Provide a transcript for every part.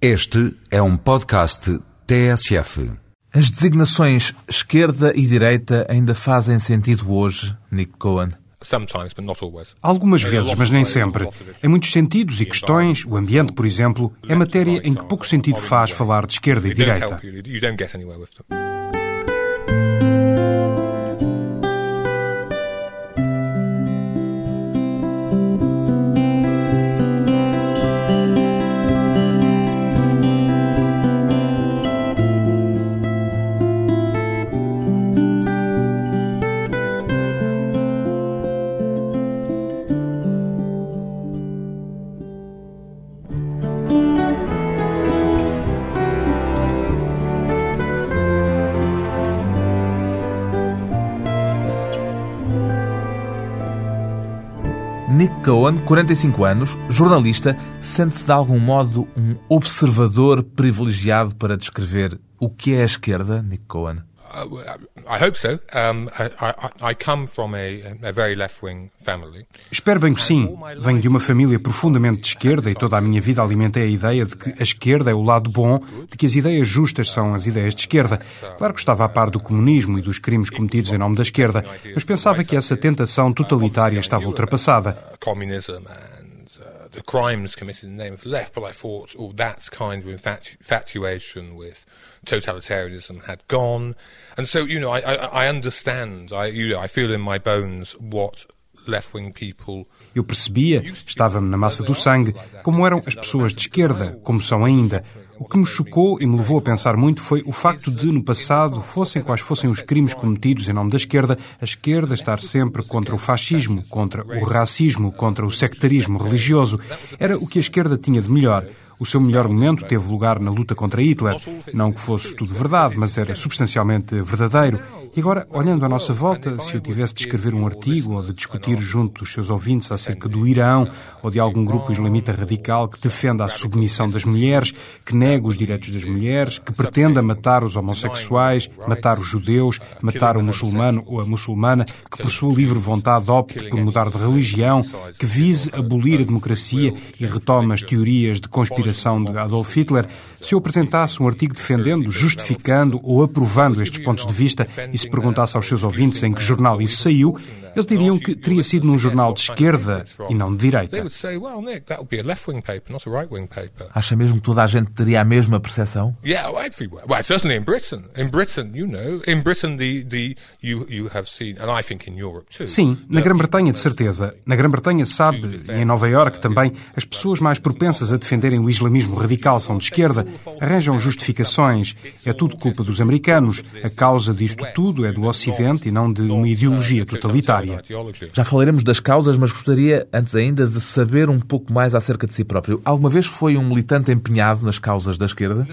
Este é um podcast TSF. As designações esquerda e direita ainda fazem sentido hoje, Nick Cohen? Algumas vezes, mas nem sempre. Em muitos sentidos e questões, o ambiente, por exemplo, é matéria em que pouco sentido faz falar de esquerda e direita. 45 anos, jornalista, sente-se de algum modo um observador privilegiado para descrever o que é a esquerda, Nick Cohen? I hope so. I, I, come from a, a very left-wing family. Espero bem que sim. Venho de uma família profundamente de esquerda e toda a minha vida alimentei a ideia de que a esquerda é o lado bom, de que as ideias justas são as ideias de esquerda. Claro que estava a par do comunismo e dos crimes cometidos em nome da esquerda, mas pensava que essa tentação totalitária estava ultrapassada. The crimes committed in the name of left, but I thought, oh, that kind of infatu infatuation with totalitarianism had gone. And so, you know, I, I, I understand, I, you know, I feel in my bones what Eu percebia, estava-me na massa do sangue, como eram as pessoas de esquerda, como são ainda. O que me chocou e me levou a pensar muito foi o facto de, no passado, fossem quais fossem os crimes cometidos em nome da esquerda, a esquerda estar sempre contra o fascismo, contra o racismo, contra o sectarismo religioso. Era o que a esquerda tinha de melhor. O seu melhor momento teve lugar na luta contra Hitler. Não que fosse tudo verdade, mas era substancialmente verdadeiro. E agora, olhando à nossa volta, se eu tivesse de escrever um artigo ou de discutir junto dos seus ouvintes acerca do Irão ou de algum grupo islamita radical que defenda a submissão das mulheres, que nega os direitos das mulheres, que pretenda matar os homossexuais, matar os judeus, matar o muçulmano ou a muçulmana, que por sua livre vontade opte por mudar de religião, que vise abolir a democracia e retome as teorias de conspiração de Adolf Hitler, se eu apresentasse um artigo defendendo, justificando ou aprovando estes pontos de vista e se perguntasse aos seus ouvintes em que jornal isso saiu, eles diriam que teria sido num jornal de esquerda e não de direita. Acha mesmo que toda a gente teria a mesma percepção? Sim, na Grã-Bretanha de certeza. Na Grã-Bretanha sabe, e em Nova Iorque também, as pessoas mais propensas a defenderem o islamismo radical são de esquerda, arranjam justificações. É tudo culpa dos americanos. A causa disto tudo é do Ocidente e não de uma ideologia totalitária. Já falaremos das causas, mas gostaria, antes ainda, de saber um pouco mais acerca de si próprio. Alguma vez foi um militante empenhado nas causas da esquerda?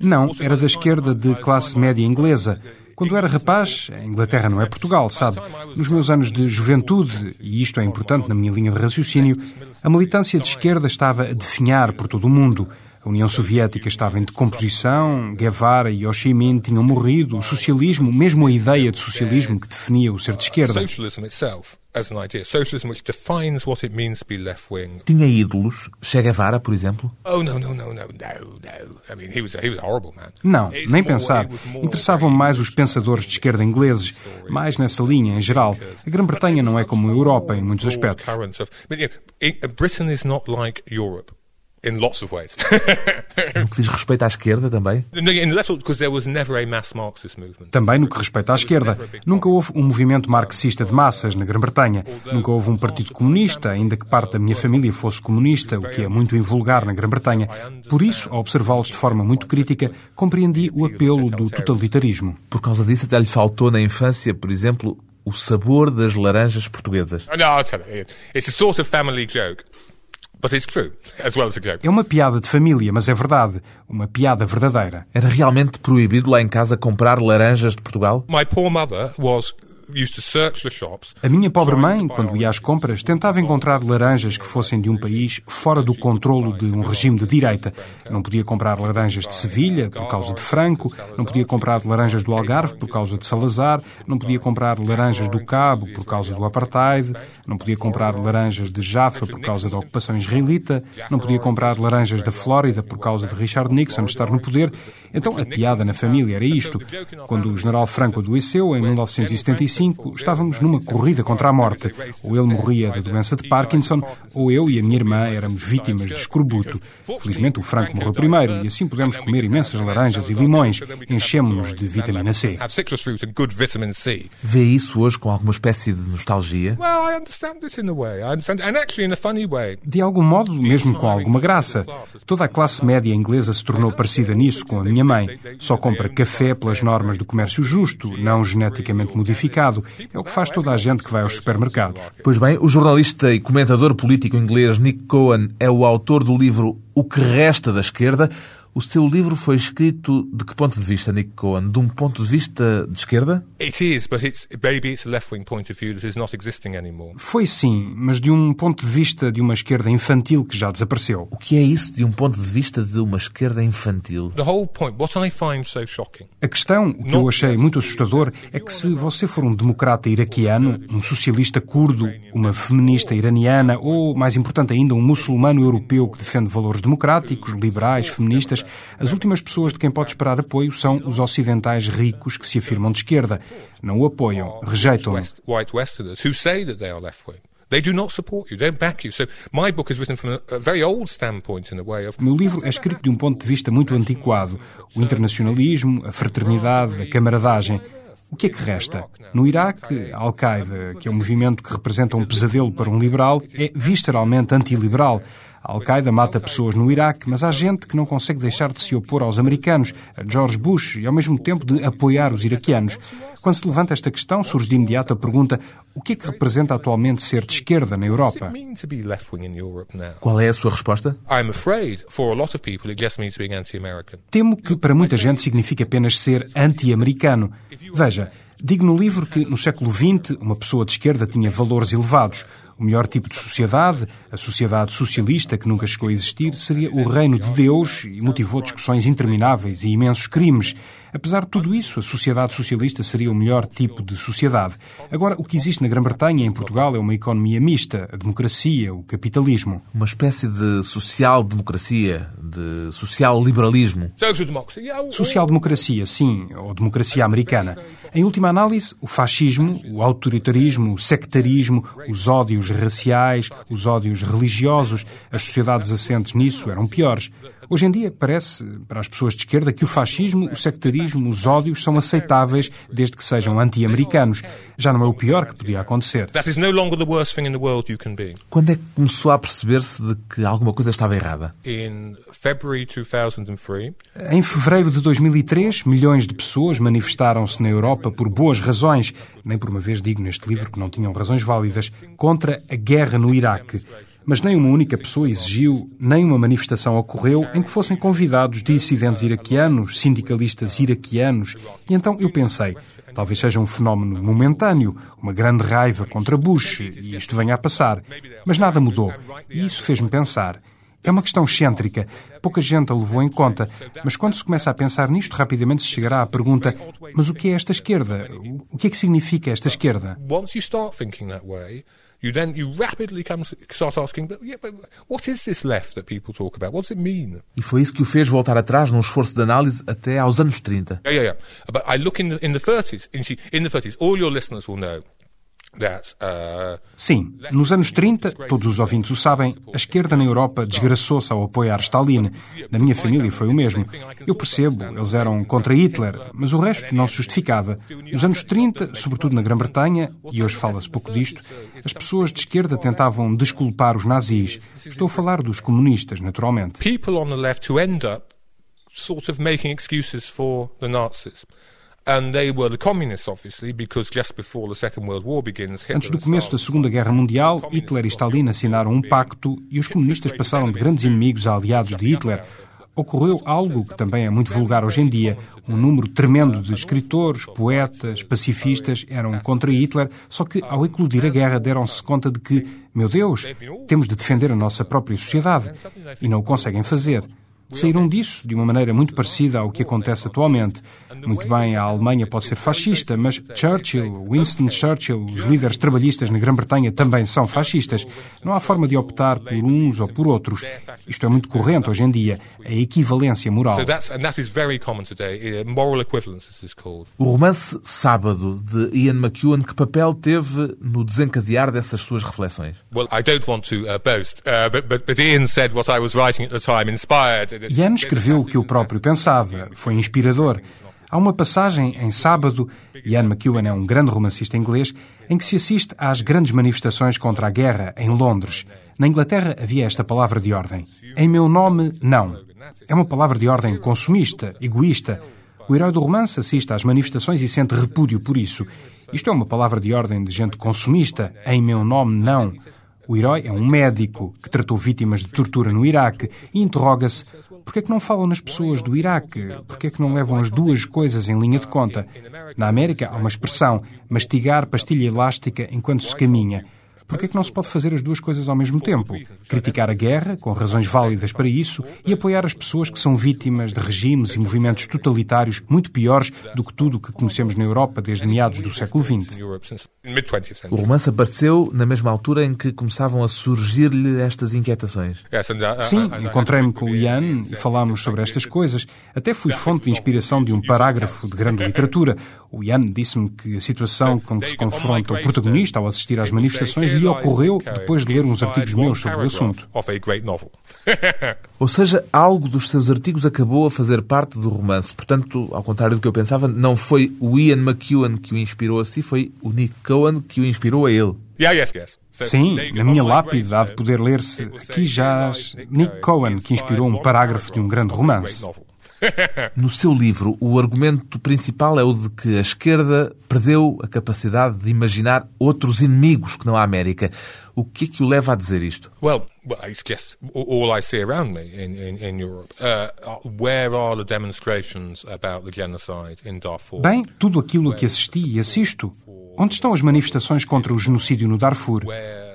Não, era da esquerda de classe média inglesa. Quando era rapaz, a Inglaterra não é Portugal, sabe? Nos meus anos de juventude, e isto é importante na minha linha de raciocínio, a militância de esquerda estava a definhar por todo o mundo. A União Soviética estava em decomposição, Guevara e Ho Chi Minh tinham morrido, o socialismo, mesmo a ideia de socialismo que definia o ser de esquerda. Tinha ídolos? Che Guevara, por exemplo? Não, nem pensar. Interessavam mais os pensadores de esquerda ingleses, mais nessa linha em geral. A Grã-Bretanha não é como a Europa em muitos aspectos. Britain is not like Europe in lots of ways. no que diz respeito à esquerda também? Também no que respeita à esquerda. Nunca houve um movimento marxista de massas na Grã-Bretanha. Nunca houve um partido comunista, ainda que parte da minha família fosse comunista, o que é muito invulgar na Grã-Bretanha. Por isso, ao observá-los de forma muito crítica, compreendi o apelo do totalitarismo. Por causa disso, até lhe faltou na infância, por exemplo, o sabor das laranjas portuguesas. You. It's a sort of family joke. É uma piada de família, mas é verdade. Uma piada verdadeira. Era realmente proibido lá em casa comprar laranjas de Portugal? My poor mother was A minha pobre mãe, quando ia às compras, tentava encontrar laranjas que fossem de um país fora do controlo de um regime de direita. Não podia comprar laranjas de Sevilha por causa de Franco, não podia comprar laranjas do Algarve por causa de Salazar, não podia comprar laranjas do Cabo por causa do apartheid, não podia comprar laranjas de Jaffa por causa da ocupação israelita, não podia comprar laranjas da Flórida por causa de Richard Nixon estar no poder. Então a piada na família era isto. Quando o general Franco adoeceu, em 1975, estávamos numa corrida contra a morte. Ou ele morria da doença de Parkinson, ou eu e a minha irmã éramos vítimas de escorbuto. Felizmente o Franco morreu primeiro e assim pudemos comer imensas laranjas e limões. Enchemos-nos de vitamina C. Vê isso hoje com alguma espécie de nostalgia? De algum modo, mesmo com alguma graça. Toda a classe média inglesa se tornou parecida nisso com a minha mãe. Só compra café pelas normas do comércio justo, não geneticamente modificado. É o que faz toda a gente que vai aos supermercados. Pois bem, o jornalista e comentador político inglês Nick Cohen é o autor do livro O que Resta da Esquerda. O seu livro foi escrito de que ponto de vista, Nick Cohen? De um ponto de vista de esquerda? Foi sim, mas de um ponto de vista de uma esquerda infantil que já desapareceu. O que é isso de um ponto de vista de uma esquerda infantil? A questão, o que eu achei muito assustador, é que se você for um democrata iraquiano, um socialista curdo, uma feminista iraniana ou, mais importante ainda, um muçulmano europeu que defende valores democráticos, liberais, feministas, as últimas pessoas de quem pode esperar apoio são os ocidentais ricos que se afirmam de esquerda. Não o apoiam, rejeitam-no. Meu livro é escrito de um ponto de vista muito antiquado, o internacionalismo, a fraternidade, a camaradagem. O que é que resta? No Iraque, a Al-Qaeda, que é um movimento que representa um pesadelo para um liberal, é visceralmente antiliberal. A Al-Qaeda mata pessoas no Iraque, mas há gente que não consegue deixar de se opor aos americanos, a George Bush, e ao mesmo tempo de apoiar os iraquianos. Quando se levanta esta questão, surge de imediato a pergunta: o que é que representa atualmente ser de esquerda na Europa? Qual é a sua resposta? Temo que para muita gente significa apenas ser anti-americano. Veja, digo no livro que no século XX uma pessoa de esquerda tinha valores elevados. O melhor tipo de sociedade, a sociedade socialista que nunca chegou a existir, seria o reino de Deus e motivou discussões intermináveis e imensos crimes. Apesar de tudo isso, a sociedade socialista seria o melhor tipo de sociedade. Agora, o que existe na Grã-Bretanha e em Portugal é uma economia mista, a democracia, o capitalismo. Uma espécie de social-democracia, de social-liberalismo. Social-democracia, sim, ou democracia americana. Em última análise, o fascismo, o autoritarismo, o sectarismo, os ódios raciais, os ódios religiosos, as sociedades assentes nisso eram piores. Hoje em dia parece, para as pessoas de esquerda, que o fascismo, o sectarismo, os ódios são aceitáveis desde que sejam anti-americanos. Já não é o pior que podia acontecer. Quando é que começou a perceber-se de que alguma coisa estava errada? Em fevereiro de 2003, milhões de pessoas manifestaram-se na Europa por boas razões, nem por uma vez digo neste livro que não tinham razões válidas, contra a guerra no Iraque. Mas nem uma única pessoa exigiu, nem uma manifestação ocorreu em que fossem convidados dissidentes iraquianos, sindicalistas iraquianos. E então eu pensei, talvez seja um fenómeno momentâneo, uma grande raiva contra Bush, e isto venha a passar. Mas nada mudou. E isso fez-me pensar. É uma questão excêntrica. Pouca gente a levou em conta. Mas quando se começa a pensar nisto, rapidamente se chegará à pergunta: mas o que é esta esquerda? O que é que significa esta esquerda? You then you rapidly come start asking, but, yeah, but what is this left that people talk about? What does it mean? E foi isso que o fez voltar atrás num esforço de análise até aos anos 30. Yeah, yeah, yeah. But I look in the, in the 30s, in, in the 30s, all your listeners will know Sim, nos anos 30, todos os ouvintes o sabem, a esquerda na Europa desgraçou-se ao apoiar Stalin. Na minha família foi o mesmo. Eu percebo, eles eram contra Hitler, mas o resto não se justificava. Nos anos 30, sobretudo na Grã-Bretanha, e hoje fala-se pouco disto, as pessoas de esquerda tentavam desculpar os nazis. Estou a falar dos comunistas, naturalmente. People on the left who end up sort of making excuses for the Nazis. Antes do começo da Segunda Guerra Mundial, Hitler e Stalin assinaram um pacto e os comunistas passaram de grandes inimigos a aliados de Hitler. ocorreu algo que também é muito vulgar hoje em dia. Um número tremendo de escritores, poetas, pacifistas eram contra Hitler, só que ao eclodir a guerra deram-se conta de que, meu Deus, temos de defender a nossa própria sociedade. E não o conseguem fazer saíram disso de uma maneira muito parecida ao que acontece atualmente. Muito bem, a Alemanha pode ser fascista, mas Churchill, Winston Churchill, os líderes trabalhistas na Grã-Bretanha também são fascistas. Não há forma de optar por uns ou por outros. Isto é muito corrente hoje em dia, a equivalência moral. Uh, o romance Sábado, de Ian McEwan, que papel teve no desencadear dessas suas reflexões? Well, I don't want to uh, boast, uh, but, but, but Ian said what I was writing at the time inspired Ian escreveu o que eu próprio pensava. Foi inspirador. Há uma passagem em sábado, Ian McEwan é um grande romancista inglês, em que se assiste às grandes manifestações contra a guerra em Londres. Na Inglaterra havia esta palavra de ordem. Em meu nome, não. É uma palavra de ordem consumista, egoísta. O herói do romance assiste às manifestações e sente repúdio por isso. Isto é uma palavra de ordem de gente consumista. Em meu nome, não. O herói é um médico que tratou vítimas de tortura no Iraque e interroga-se por que é que não falam nas pessoas do Iraque? Por que é que não levam as duas coisas em linha de conta? Na América há uma expressão, mastigar pastilha elástica enquanto se caminha. Por que é que não se pode fazer as duas coisas ao mesmo tempo? Criticar a guerra, com razões válidas para isso, e apoiar as pessoas que são vítimas de regimes e movimentos totalitários muito piores do que tudo o que conhecemos na Europa desde meados do século XX. O romance apareceu na mesma altura em que começavam a surgir-lhe estas inquietações. Sim, encontrei-me com o Ian e falámos sobre estas coisas. Até fui fonte de inspiração de um parágrafo de grande literatura. O Ian disse-me que a situação com que se confronta o protagonista ao assistir às manifestações lhe ocorreu depois de ler uns artigos meus sobre o assunto. Ou seja, algo dos seus artigos acabou a fazer parte do romance. Portanto, ao contrário do que eu pensava, não foi o Ian McEwan que o inspirou a si, foi o Nick Cohen que o inspirou a ele. Sim, na minha lápide há de poder ler-se aqui já Nick Cohen, que inspirou um parágrafo de um grande romance. No seu livro, o argumento principal é o de que a esquerda perdeu a capacidade de imaginar outros inimigos que não a América. O que é que o leva a dizer isto? Well, well it's just all I see around me in, in, in Europe. Uh, where are the demonstrations about the genocide in Darfur? Bem, tudo aquilo a que assisti e assisto. Onde estão as manifestações contra o genocídio no Darfur?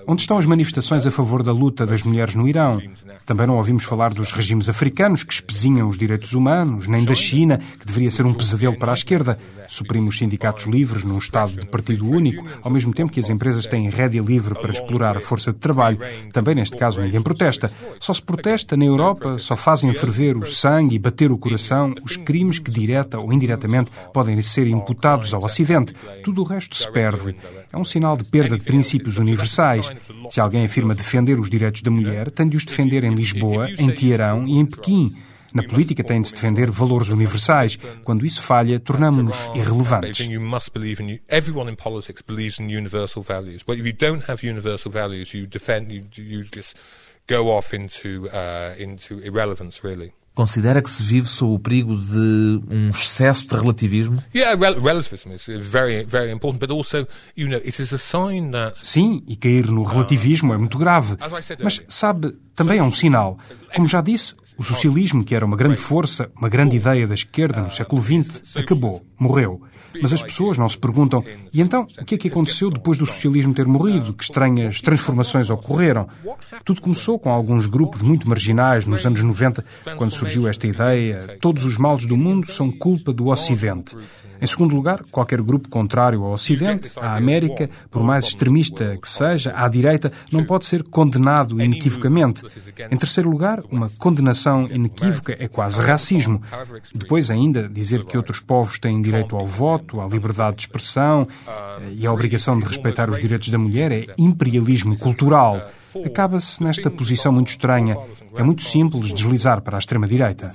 Onde estão as manifestações a favor da luta das mulheres no Irão? Também não ouvimos falar dos regimes africanos que espezinham os direitos humanos, nem da China, que deveria ser um pesadelo para a esquerda. Suprime os sindicatos livres num Estado de partido único, ao mesmo tempo que as empresas têm rédea livre para explorar a força de trabalho. Também neste caso ninguém protesta. Só se protesta na Europa, só fazem ferver o sangue e bater o coração os crimes que direta ou indiretamente podem ser imputados ao Ocidente. Tudo o resto se perde. É um sinal de perda de princípios universais. Se alguém afirma defender os direitos da mulher, tem de os defender em Lisboa, em Teherão e em Pequim. Na política tem de se defender valores universais. Quando isso falha, tornamos-nos irrelevantes. Go off into, uh, into irrelevance, really. Considera que se vive sob o perigo de um excesso de relativismo? Sim, e cair no relativismo é muito grave. Mas, sabe, também é um sinal. Como já disse, o socialismo, que era uma grande força, uma grande ideia da esquerda no século XX, acabou, morreu. Mas as pessoas não se perguntam, e então, o que é que aconteceu depois do socialismo ter morrido? Que estranhas transformações ocorreram? Tudo começou com alguns grupos muito marginais nos anos 90, quando surgiu esta ideia: todos os males do mundo são culpa do Ocidente. Em segundo lugar, qualquer grupo contrário ao Ocidente, à América, por mais extremista que seja, à direita, não pode ser condenado inequivocamente. Em terceiro lugar, uma condenação inequívoca é quase racismo. Depois, ainda, dizer que outros povos têm direito ao voto, à liberdade de expressão eh, e à obrigação de respeitar os direitos da mulher é imperialismo cultural. Acaba-se nesta posição muito estranha. É muito simples deslizar para a extrema-direita.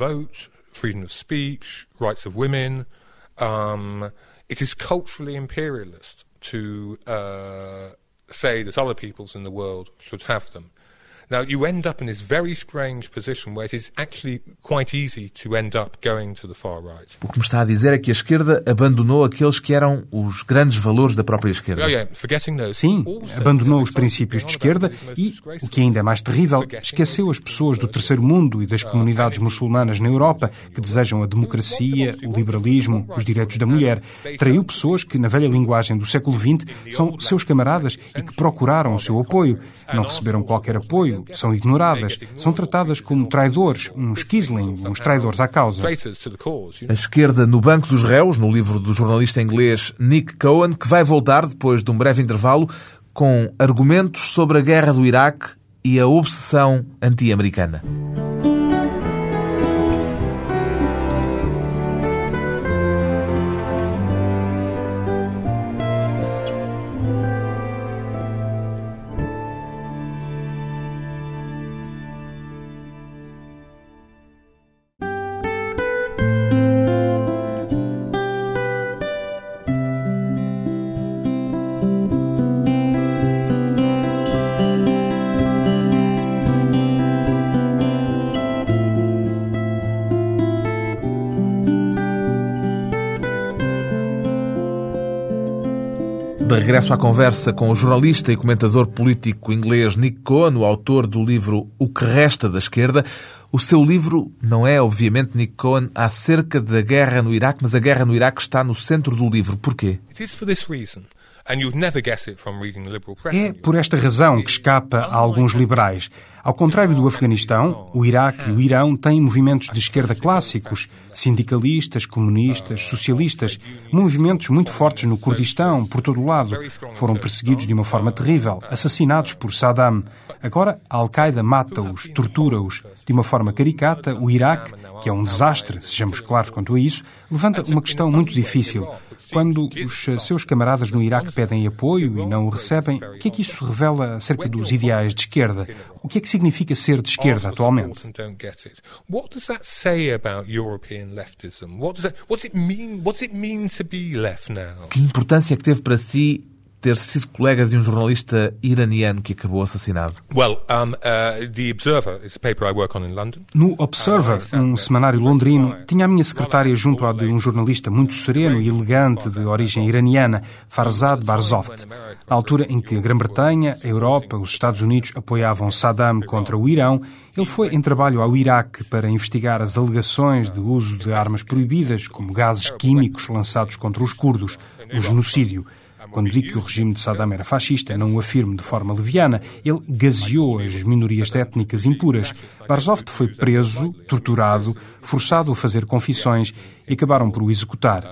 Um, it is culturally imperialist to uh, say that other peoples in the world should have them. Now, you end up in this very strange position where it is actually quite easy to end up going to the far right. O que me está a dizer é que a esquerda abandonou aqueles que eram os grandes valores da própria esquerda. Oh, yeah, forgetting those. Sim, abandonou os princípios de esquerda e, o que disgraceful ainda é mais terrível, esqueceu as pessoas do terceiro mundo e das comunidades muçulmanas na Europa que desejam a democracia, o liberalismo, os direitos da mulher. Traiu pessoas que, na velha linguagem do século XX, são seus camaradas e que procuraram o seu apoio. Não receberam qualquer apoio, são ignoradas, são tratadas como traidores, uns Kisling, uns traidores à causa. A esquerda no banco dos réus, no livro do jornalista inglês Nick Cohen, que vai voltar depois de um breve intervalo com argumentos sobre a guerra do Iraque e a obsessão anti-americana. Regresso à conversa com o jornalista e comentador político inglês Nick Cohen, o autor do livro O que Resta da Esquerda. O seu livro não é, obviamente, Nick Cohen, acerca da guerra no Iraque, mas a guerra no Iraque está no centro do livro. Porquê? It is for this reason. É por esta razão que escapa a alguns liberais. Ao contrário do Afeganistão, o Iraque e o Irão têm movimentos de esquerda clássicos, sindicalistas, comunistas, socialistas, movimentos muito fortes no Kurdistão, por todo o lado. Foram perseguidos de uma forma terrível, assassinados por Saddam. Agora, a Al-Qaeda mata-os, tortura-os. De uma forma caricata, o Iraque, que é um desastre, sejamos claros quanto a isso, levanta uma questão muito difícil. Quando os seus camaradas no Iraque pedem apoio e não o recebem, o que é que isso revela acerca dos ideais de esquerda? O que é que significa ser de esquerda atualmente? Leftism? What does that, what's it mean? What's it mean to be left now? Que importância é que teve para si ter sido colega de um jornalista iraniano que acabou assassinado? Well, um, uh, the Observer is a paper I work on in London. No Observer, um semanário londrino, tinha a minha secretária junto à de um jornalista muito sereno e elegante de origem iraniana, Farzad Barzoft. Na altura em que a Grã-Bretanha, a Europa, os Estados Unidos apoiavam Saddam contra o Irão, ele foi em trabalho ao Iraque para investigar as alegações de uso de armas proibidas, como gases químicos lançados contra os curdos, o genocídio. Quando digo que o regime de Saddam era fascista, não o afirmo de forma leviana. Ele gaseou as minorias étnicas impuras. Barzoft foi preso, torturado, forçado a fazer confissões e acabaram por o executar.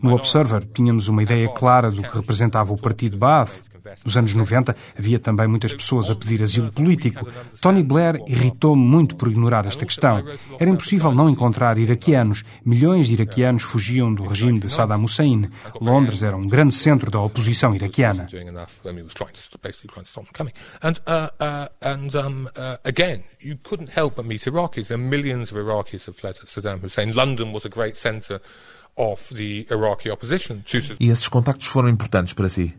No Observer tínhamos uma ideia clara do que representava o partido Baath. Nos anos 90 havia também muitas pessoas a pedir asilo político. Tony Blair irritou-me muito por ignorar esta questão. Era impossível não encontrar iraquianos. Milhões de iraquianos fugiam do regime de Saddam Hussein. Londres era um grande centro da oposição iraquiana. uh, uh, uh, again, you couldn't help but meet Iraqis. And millions of Iraqis have fled Saddam Hussein. London was a great centre E esses contactos foram importantes para si?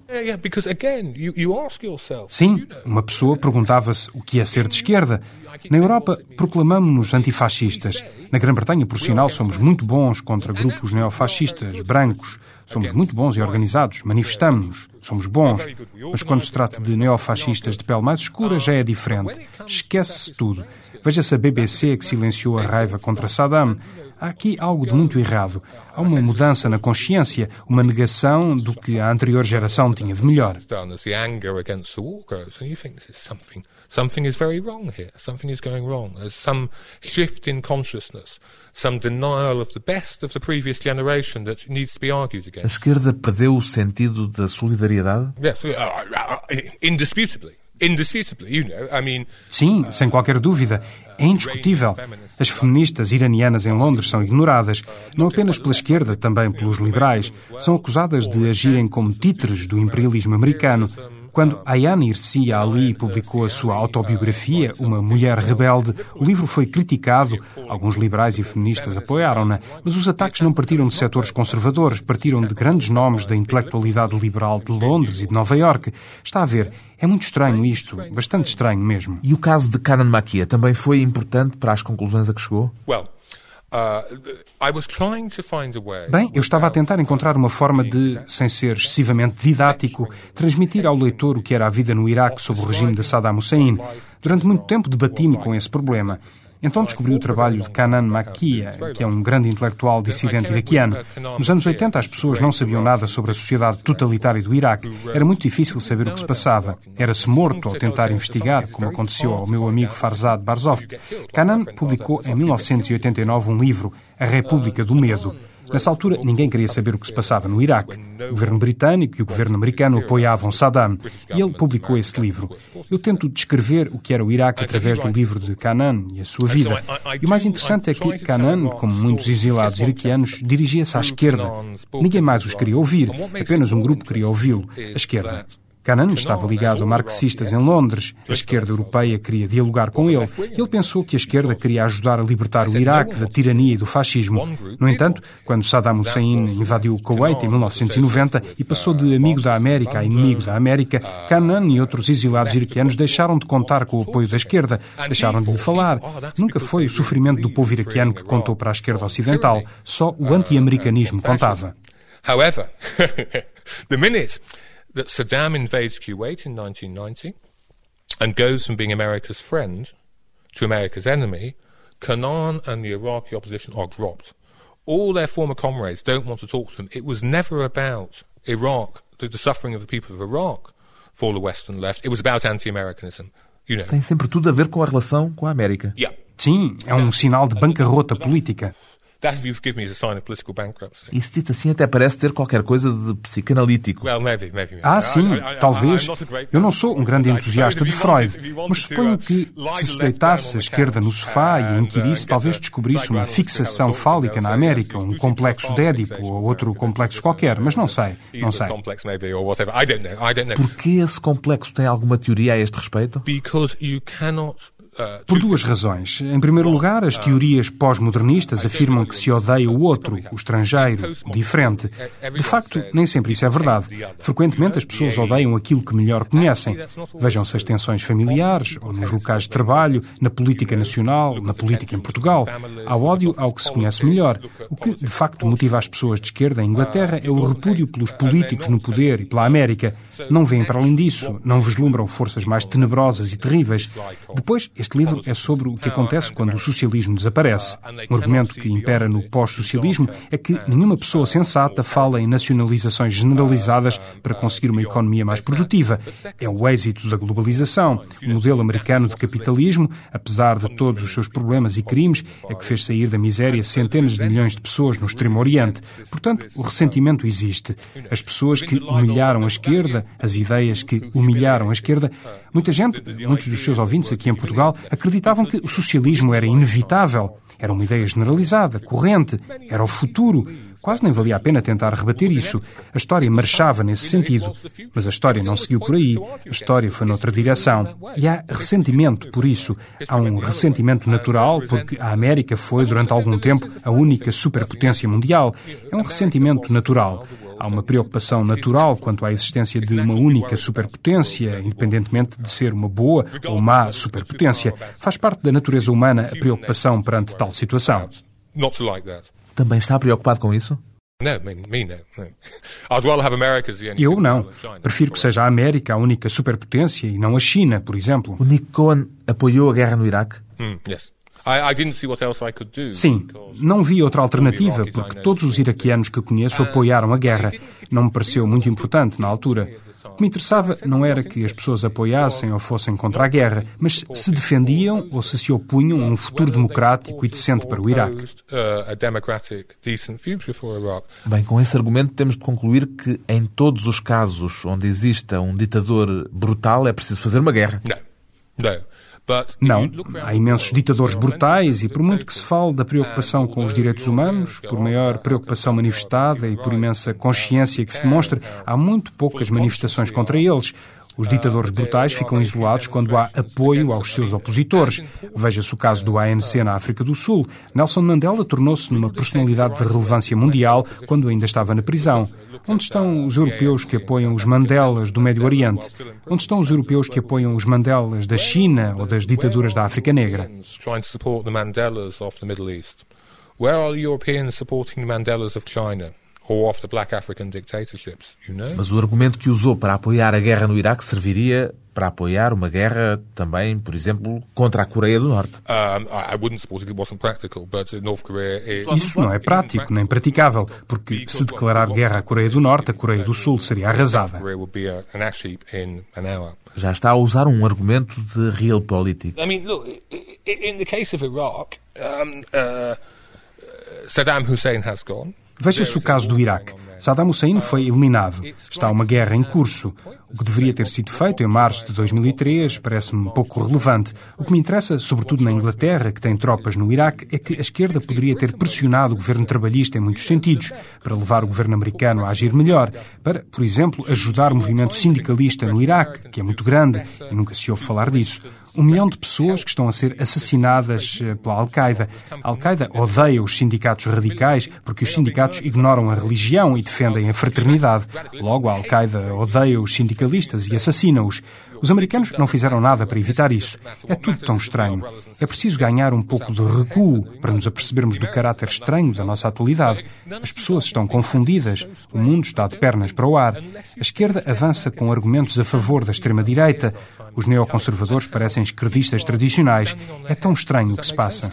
Sim, uma pessoa perguntava-se o que é ser de esquerda. Na Europa, proclamamos-nos antifascistas. Na Grã-Bretanha, por sinal, somos muito bons contra grupos neofascistas brancos. Somos muito bons e organizados, manifestamos-nos, somos bons. Mas quando se trata de neofascistas de pele mais escura, já é diferente. Esquece-se tudo. Veja-se a BBC que silenciou a raiva contra Saddam. Há aqui algo de muito errado. Há uma mudança na consciência, uma negação do que a anterior geração tinha de melhor. It's done as the anger against the war grows, and you think this is something. Something is very wrong here. Something is going wrong. There's some shift in consciousness, some denial of the best of the previous generation that needs to be argued A against. esquerda perdeu o sentido da solidariedade? Yes, indisputably. Sim, sem qualquer dúvida. É indiscutível. As feministas iranianas em Londres são ignoradas, não apenas pela esquerda, também pelos liberais. São acusadas de agirem como títeres do imperialismo americano. Quando Ayaan Hirsi Ali publicou a sua autobiografia, Uma Mulher Rebelde, o livro foi criticado. Alguns liberais e feministas apoiaram-na, mas os ataques não partiram de setores conservadores, partiram de grandes nomes da intelectualidade liberal de Londres e de Nova Iorque. Está a ver, é muito estranho isto, bastante estranho mesmo. E o caso de Kanan Makia também foi importante para as conclusões a que chegou? Well, Bem, eu estava a tentar encontrar uma forma de, sem ser excessivamente didático, transmitir ao leitor o que era a vida no Iraque sob o regime de Saddam Hussein. Durante muito tempo debati-me com esse problema. Então descobri o trabalho de Kanan Makia, que é um grande intelectual dissidente iraquiano. Nos anos 80 as pessoas não sabiam nada sobre a sociedade totalitária do Iraque. Era muito difícil saber o que se passava. Era-se morto ao tentar investigar, como aconteceu ao meu amigo Farzad Barzoft. Kanan publicou em 1989 um livro, A República do Medo. Nessa altura, ninguém queria saber o que se passava no Iraque. O governo britânico e o governo americano apoiavam Saddam e ele publicou esse livro. Eu tento descrever o que era o Iraque através do livro de Kanan e a sua vida. E o mais interessante é que Kanan, como muitos exilados iraquianos, dirigia-se à esquerda. Ninguém mais os queria ouvir, apenas um grupo queria ouvi-lo, a esquerda. Canaan estava ligado a marxistas em Londres. A esquerda europeia queria dialogar com ele. Ele pensou que a esquerda queria ajudar a libertar o Iraque da tirania e do fascismo. No entanto, quando Saddam Hussein invadiu o Kuwait em 1990 e passou de amigo da América a inimigo da América, Canaan e outros exilados iraquianos deixaram de contar com o apoio da esquerda, deixaram de lhe falar. Nunca foi o sofrimento do povo iraquiano que contou para a esquerda ocidental, só o anti-americanismo contava. However, the minute that Saddam invades Kuwait in 1990 and goes from being America's friend to America's enemy, Canaan and the Iraqi opposition are dropped. All their former comrades don't want to talk to them. It was never about Iraq, the, the suffering of the people of Iraq for the Western left. It was about anti-Americanism. You know. Tem sempre tudo a ver com a relação com a América. Yeah. Sim, é um sinal de bancarrota política. That, forgive a sign of political bankruptcy. Isso dito assim até parece ter qualquer coisa de psicanalítico. Well, maybe, maybe, maybe. Ah, sim, I- I- I- talvez. Eu não sou um grande entusiasta de Freud, mas suponho uh, que, se se deitasse a esquerda no sofá e uh, inquirisse, get talvez descobrisse uma fixação fálica na América, um complexo de Édipo ou outro complexo qualquer, mas não sei, não sei. complex, maybe, or whatever. I don't know. I don't know. Porquê esse complexo tem alguma teoria a este respeito? Because you cannot. Uh, Por duas razões. Em primeiro lugar, as teorias pós-modernistas afirmam que se odeia o outro, o estrangeiro, o diferente. De facto, nem sempre isso é verdade. Frequentemente as pessoas odeiam aquilo que melhor conhecem. Vejam-se as tensões familiares, ou nos locais de trabalho, na política nacional, na política em Portugal. Há ódio ao que se conhece melhor. O que, de facto, motiva as pessoas de esquerda em Inglaterra é o repúdio pelos políticos no poder e pela América. Não veem para além disso, não vislumbram forças mais tenebrosas e terríveis. Depois, este livro é sobre o que acontece quando o socialismo desaparece. Um argumento que impera no pós-socialismo é que nenhuma pessoa sensata fala em nacionalizações generalizadas para conseguir uma economia mais produtiva. É o êxito da globalização. O modelo americano de capitalismo, apesar de todos os seus problemas e crimes, é que fez sair da miséria centenas de milhões de pessoas no Extremo Oriente. Portanto, o ressentimento existe. As pessoas que humilharam a esquerda, as ideias que humilharam a esquerda, muita gente, muitos dos seus ouvintes aqui em Portugal, acreditavam que o socialismo era inevitável. Era uma ideia generalizada, corrente, era o futuro. Quase nem valia a pena tentar rebater isso. A história marchava nesse sentido. Mas a história não seguiu por aí. A história foi noutra direção. E há ressentimento por isso. Há um ressentimento natural, porque a América foi, durante algum tempo, a única superpotência mundial. É um ressentimento natural. Há uma preocupação natural quanto à existência de uma única superpotência, independentemente de ser uma boa ou má superpotência. Faz parte da natureza humana a preocupação perante tal situação. Também está preocupado com isso? Eu não. Prefiro que seja a América a única superpotência e não a China, por exemplo. O Nick Cohen apoiou a guerra no Iraque? Hmm, yes. I, I didn't see what else I could do. Sim, não vi outra alternativa, porque todos os iraquianos que conheço apoiaram a guerra. Não me pareceu muito importante na altura. O que me interessava não era que as pessoas apoiassem ou fossem contra a guerra, mas se defendiam ou se se opunham a um futuro democrático e decente para o Iraque. Uh, a democratic, decent future for Iraq. Bem, com esse argumento temos de concluir que em todos os casos onde exista um ditador brutal é preciso fazer uma guerra. No, no. Não, há imensos ditadores brutais e por muito que se fale da preocupação com os direitos humanos, por maior preocupação manifestada e por imensa consciência que se demonstre, há muito poucas manifestações contra eles. Os ditadores brutais ficam isolados quando há apoio aos seus opositores. Veja-se o caso do ANC na África do Sul. Nelson Mandela tornou-se numa personalidade de relevância mundial quando ainda estava na prisão. Onde estão os europeus que apoiam os Mandelas do Médio Oriente? Onde estão os europeus que apoiam os Mandelas da China ou das ditaduras da África Negra? Where are Europeans supporting the Mandelas of China? Or of the black African dictatorships, you know? Mas o argumento que usou para apoiar a guerra no Iraque serviria para apoiar uma guerra também, por exemplo, contra a Coreia do Norte. Isso não é prático nem praticável, porque se declarar guerra à Coreia do Norte, a Coreia do Sul seria arrasada. Já está a usar um argumento de realpolitik. I mean, look, in the case of Iraq, um, uh, Saddam Hussein has gone. Veja-se o caso do Iraque. Saddam Hussein foi eliminado. Está uma guerra em curso. O que deveria ter sido feito em março de 2003 parece-me pouco relevante. O que me interessa, sobretudo na Inglaterra, que tem tropas no Iraque, é que a esquerda poderia ter pressionado o governo trabalhista em muitos sentidos, para levar o governo americano a agir melhor, para, por exemplo, ajudar o movimento sindicalista no Iraque, que é muito grande e nunca se ouve falar disso um milhão de pessoas que estão a ser assassinadas eh, pela Al-Qaeda. A Al-Qaeda odeia os sindicatos radicais porque os sindicatos ignoram a religião e defendem a fraternidade. Logo, a Al-Qaeda odeia os sindicalistas e assassina-os. Os americanos não fizeram nada para evitar isso. É tudo tão estranho. É preciso ganhar um pouco de recuo para nos apercebermos do caráter estranho da nossa atualidade. As pessoas estão confundidas. O mundo está de pernas para o ar. A esquerda avança com argumentos a favor da extrema-direita. Os neoconservadores parecem esquerdistas tradicionais. É tão estranho o que se passa.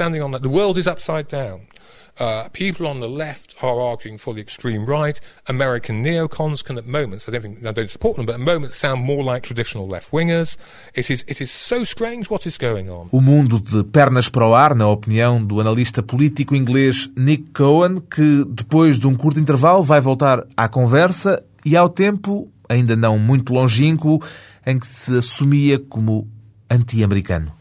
Uh, people on the left are arguing for the extreme right. American neocons can, at moments, I don't think I don't support them, but at moments sound more like traditional left wingers. It is it is so strange what is going on. O mundo de pernas para o ar, na opinião do analista político inglês Nick Cohen, que depois de um curto intervalo vai voltar à conversa e ao tempo, ainda não muito longínquo, em que se assumia como anti-americano.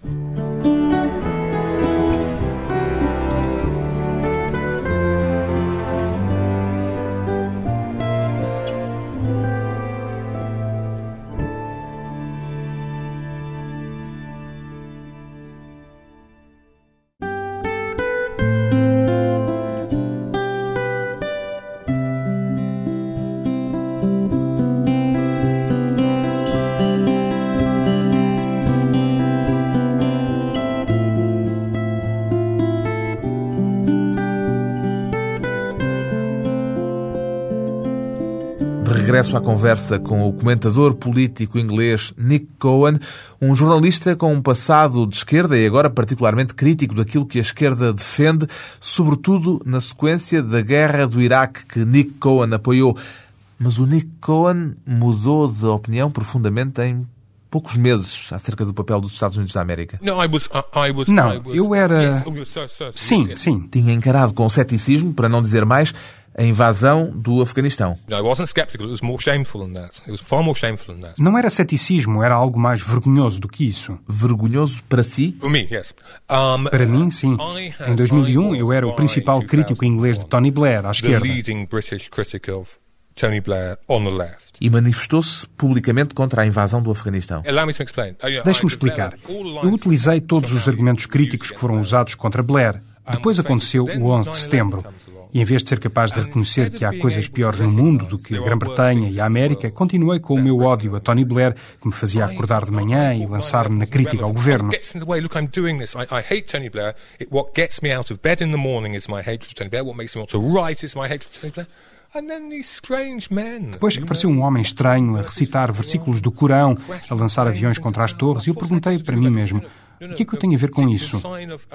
Conversa com o comentador político inglês Nick Cohen, um jornalista com um passado de esquerda e agora particularmente crítico daquilo que a esquerda defende, sobretudo na sequência da guerra do Iraque que Nick Cohen apoiou. Mas o Nick Cohen mudou de opinião profundamente em poucos meses acerca do papel dos Estados Unidos da América. Não, eu era. Oh, sim, sim. Tinha encarado com ceticismo, para não dizer mais, a invasão do Afeganistão. Não era ceticismo, era algo mais vergonhoso do que isso. Vergonhoso para si? Para mim, sim. Em 2001, eu era o principal crítico inglês de Tony Blair, à esquerda. Tony Blair on the left. E manifestou-se publicamente contra a invasão do Afeganistão. Deixe-me explicar. Eu utilizei todos os argumentos críticos que foram usados contra Blair. Depois aconteceu o 11 de setembro. E em vez de ser capaz de reconhecer que há coisas piores no mundo do que a Grã-Bretanha e a América, continuei com o meu ódio a Tony Blair, que me fazia acordar de manhã e lançar-me na crítica ao governo. Depois apareceu um homem estranho a recitar versículos do Corão, a lançar aviões contra as torres, e eu perguntei para mim mesmo: o que é que eu tenho a ver com isso?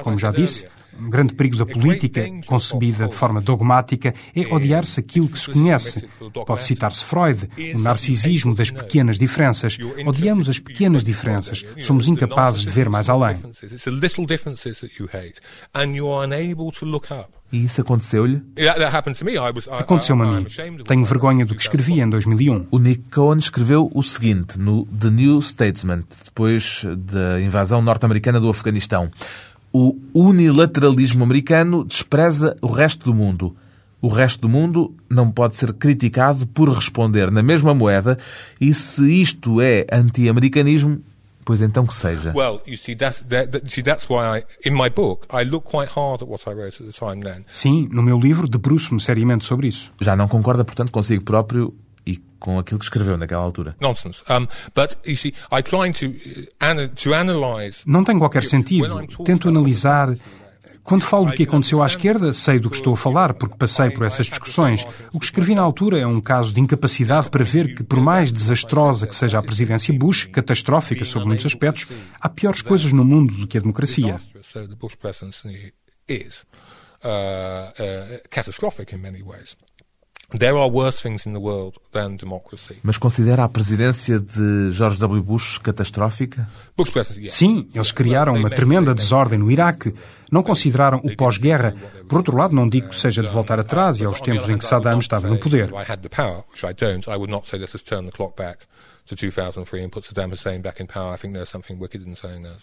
Como já disse, um grande perigo da política, concebida de forma dogmática, é odiar-se aquilo que se conhece. Pode citar-se Freud, o narcisismo das pequenas diferenças. Odiamos as pequenas diferenças. Somos incapazes de ver mais além. E isso aconteceu-lhe? Aconteceu-me a mim. Tenho vergonha do que escrevi em 2001. O Nick Cohen escreveu o seguinte no The New Statesman, depois da invasão norte-americana do Afeganistão. O unilateralismo americano despreza o resto do mundo. O resto do mundo não pode ser criticado por responder na mesma moeda e se isto é anti-americanismo, pois então que seja. Well, you see, that's, that, that, see, that's why I, in my book, I look quite hard at what I wrote at the time then. Sim, no meu livro debruço-me seriamente sobre isso. Já não concorda, portanto, consigo próprio e com aquilo que escreveu naquela altura. Nonsense. Um, but, you see, I try to, uh, to analyze... Não tem qualquer sentido. Tento analisar quando falo do que aconteceu à esquerda, sei do que estou a falar, porque passei por essas discussões. O que escrevi na altura é um caso de incapacidade para ver que, por mais desastrosa que seja a presidência Bush, catastrófica sob muitos aspectos, há piores coisas no mundo do que a democracia. Catastrophic in many ways. Mas considera a presidência de George W. Bush catastrófica? Sim, eles criaram uma tremenda desordem no Iraque. Não consideraram o pós-guerra. Por outro lado, não digo que seja de voltar atrás e aos tempos em que Saddam estava no poder.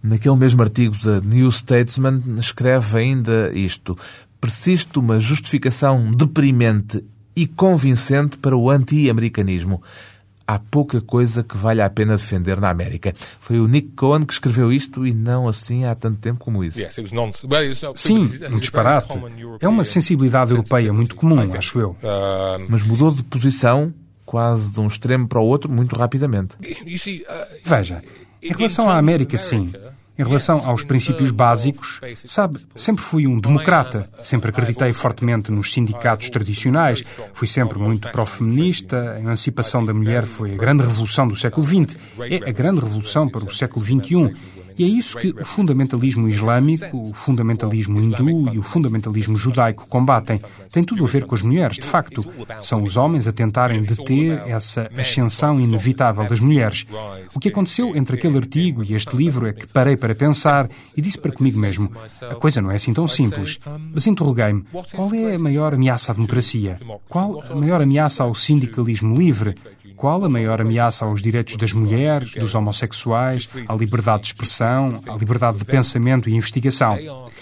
Naquele mesmo artigo da New Statesman, escreve ainda isto. Persiste uma justificação deprimente e convincente para o anti-americanismo. Há pouca coisa que vale a pena defender na América. Foi o Nick Cohen que escreveu isto e não assim há tanto tempo como isso. Sim, um disparate. É uma sensibilidade europeia muito comum, acho eu. Mas mudou de posição quase de um extremo para o outro muito rapidamente. Veja, em relação à América, sim. Em relação aos princípios básicos, sabe, sempre fui um democrata, sempre acreditei fortemente nos sindicatos tradicionais, fui sempre muito pró-feminista, a emancipação da mulher foi a grande revolução do século XX, é a grande revolução para o século XXI e é isso que o fundamentalismo islâmico, o fundamentalismo hindu e o fundamentalismo judaico combatem. Tem tudo a ver com as mulheres, de facto. São os homens a tentarem deter essa ascensão inevitável das mulheres. O que aconteceu entre aquele artigo e este livro é que parei para pensar e disse para comigo mesmo: a coisa não é assim tão simples. Mas interroguei-me: qual é a maior ameaça à democracia? Qual a maior ameaça ao sindicalismo livre? Qual a maior ameaça aos direitos das mulheres, dos homossexuais, à liberdade de expressão, à liberdade de pensamento e investigação?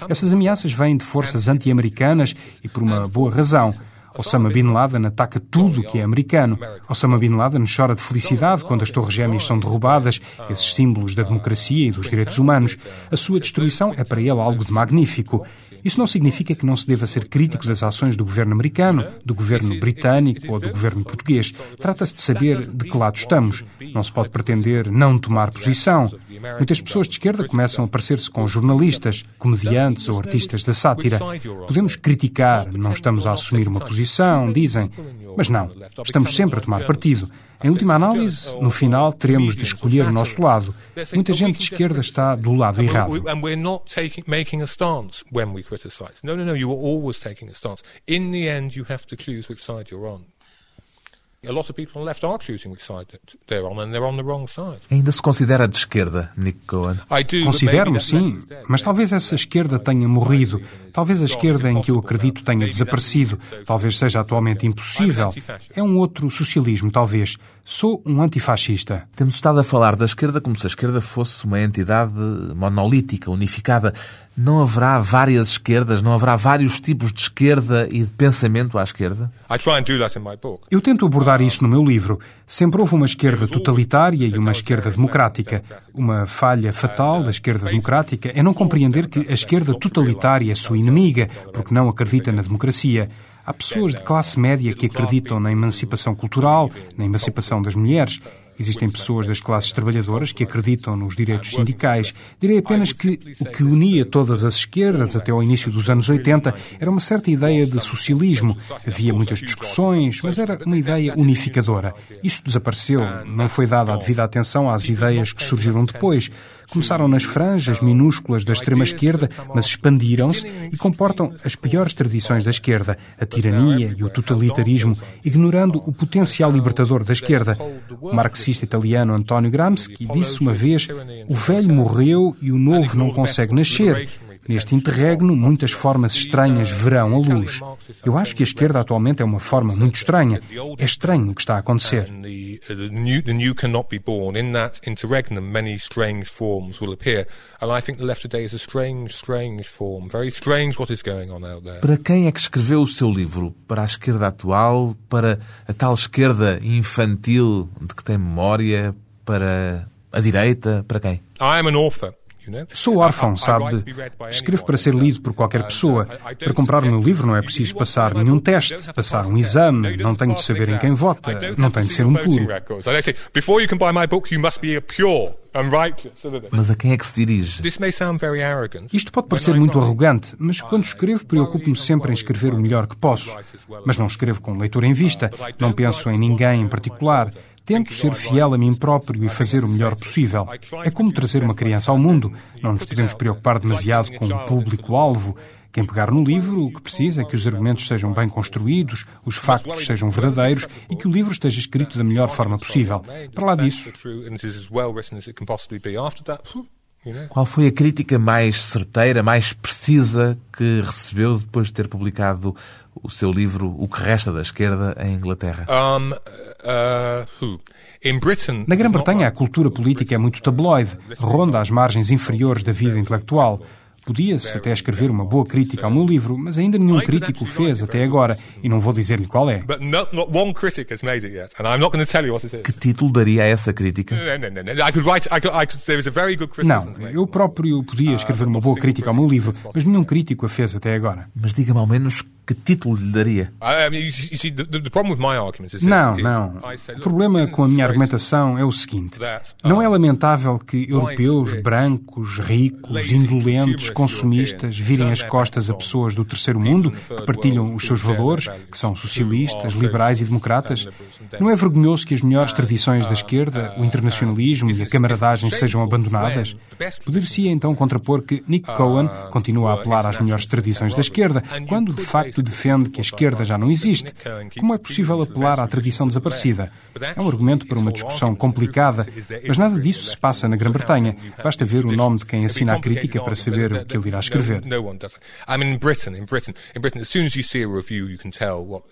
Essas ameaças vêm de forças anti-americanas e por uma boa razão. Osama Bin Laden ataca tudo o que é americano. Osama Bin Laden chora de felicidade quando as Torres Gêmeas são derrubadas, esses símbolos da democracia e dos direitos humanos. A sua destruição é para ele algo de magnífico. Isso não significa que não se deva ser crítico das ações do governo americano, do governo britânico ou do governo português. Trata-se de saber de que lado estamos. Não se pode pretender não tomar posição. Muitas pessoas de esquerda começam a parecer-se com jornalistas, comediantes ou artistas da sátira. Podemos criticar, não estamos a assumir uma posição, dizem, mas não, estamos sempre a tomar partido. Em última análise, no final, teremos de escolher o nosso lado. Muita gente de esquerda está do lado errado. No, no, no, you are always taking a stance. In the end, you have to choose which side you're on. Ainda se considera de esquerda, Nick Cohen? Considero-me, sim, mas talvez essa esquerda tenha morrido. Talvez a esquerda em que eu acredito tenha desaparecido. Talvez seja atualmente impossível. É um outro socialismo, talvez. Sou um antifascista. Temos estado a falar da esquerda como se a esquerda fosse uma entidade monolítica, unificada. Não haverá várias esquerdas? Não haverá vários tipos de esquerda e de pensamento à esquerda? Eu tento abordar isso no meu livro. Sempre houve uma esquerda totalitária e uma esquerda democrática. Uma falha fatal da esquerda democrática é não compreender que a esquerda totalitária é sua inimiga, porque não acredita na democracia. Há pessoas de classe média que acreditam na emancipação cultural, na emancipação das mulheres. Existem pessoas das classes trabalhadoras que acreditam nos direitos sindicais. Direi apenas que o que unia todas as esquerdas até ao início dos anos 80 era uma certa ideia de socialismo. Havia muitas discussões, mas era uma ideia unificadora. Isso desapareceu. Não foi dada a devida atenção às ideias que surgiram depois. Começaram nas franjas minúsculas da extrema-esquerda, mas expandiram-se e comportam as piores tradições da esquerda, a tirania e o totalitarismo, ignorando o potencial libertador da esquerda. O marxista italiano Antonio Gramsci disse uma vez: o velho morreu e o novo não consegue nascer. Neste interregno, muitas formas estranhas verão a luz. Eu acho que a esquerda atualmente é uma forma muito estranha. É estranho o que está a acontecer. Para quem é que escreveu o seu livro? Para a esquerda atual? Para a tal esquerda infantil de que tem memória? Para a direita? Para quem? I am an author. Sou órfão, sabe? Escrevo para ser lido por qualquer pessoa. Para comprar o meu livro não é preciso passar nenhum teste, passar um exame, não tenho de saber em quem vota, não tenho de ser um puro. Mas a quem é que se dirige? Isto pode parecer muito arrogante, mas quando escrevo preocupo-me sempre em escrever o melhor que posso. Mas não escrevo com leitura em vista, não penso em ninguém em particular. Tento ser fiel a mim próprio e fazer o melhor possível. É como trazer uma criança ao mundo. Não nos podemos preocupar demasiado com o público-alvo. Quem pegar no livro, o que precisa é que os argumentos sejam bem construídos, os factos sejam verdadeiros e que o livro esteja escrito da melhor forma possível. Para lá disso. Qual foi a crítica mais certeira, mais precisa que recebeu depois de ter publicado o seu livro O que Resta da Esquerda em Inglaterra? Um, uh, Na Grã-Bretanha, a cultura política é muito tabloide, ronda às margens inferiores da vida intelectual. Podia-se até escrever uma boa crítica ao meu livro, mas ainda nenhum crítico o fez até agora, e não vou dizer-lhe qual é. Que título daria a essa crítica? Não, eu próprio podia escrever uma boa crítica ao meu livro, mas nenhum crítico a fez até agora. Mas diga-me ao menos que título lhe daria? Não, não. O problema com a minha argumentação é o seguinte: não é lamentável que europeus brancos, ricos, indolentes, consumistas virem as costas a pessoas do terceiro mundo que partilham os seus valores, que são socialistas, liberais e democratas? Não é vergonhoso que as melhores tradições da esquerda, o internacionalismo e a camaradagem sejam abandonadas? Poder-se então contrapor que Nick Cohen continua a apelar às melhores tradições da esquerda, quando de facto defende que a esquerda já não existe. Como é possível apelar à tradição desaparecida? É um argumento para uma discussão complicada, mas nada disso se passa na Grã-Bretanha. Basta ver o nome de quem assina a crítica para saber que ele irá escrever. No, no one does. I mean, in Britain, in Britain, in Britain, as soon as you see a review, you can tell what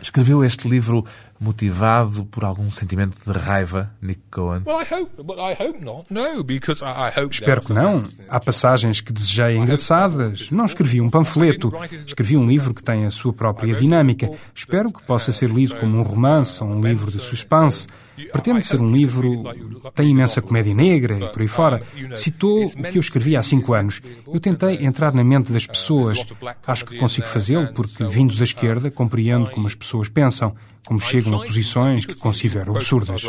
Escreveu este livro motivado por algum sentimento de raiva, Nick Cohen? Espero que não. Há passagens que desejei engraçadas. Não escrevi um panfleto. Escrevi um livro que tem a sua própria dinâmica. Espero que possa ser lido como um romance ou um livro de suspense. Pretende ser um livro, tem imensa comédia negra e por aí fora. Citou o que eu escrevi há cinco anos. Eu tentei entrar na mente das pessoas. Acho que consigo fazê-lo porque, vindo da esquerda, compreendo como as pessoas pensam, como chegam a posições que considero absurdas.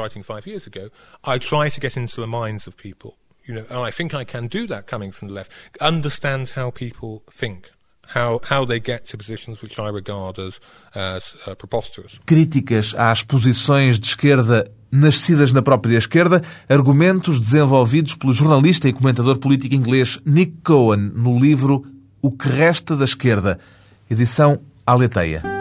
You know, and I think I can do that coming from the left. Understand how people think. How, how they get to positions which I regard as, as uh, preposterous. Críticas às posições de esquerda nascidas na própria esquerda, argumentos desenvolvidos pelo jornalista e comentador político inglês Nick Cohen no livro O que Resta da Esquerda, edição Aleteia.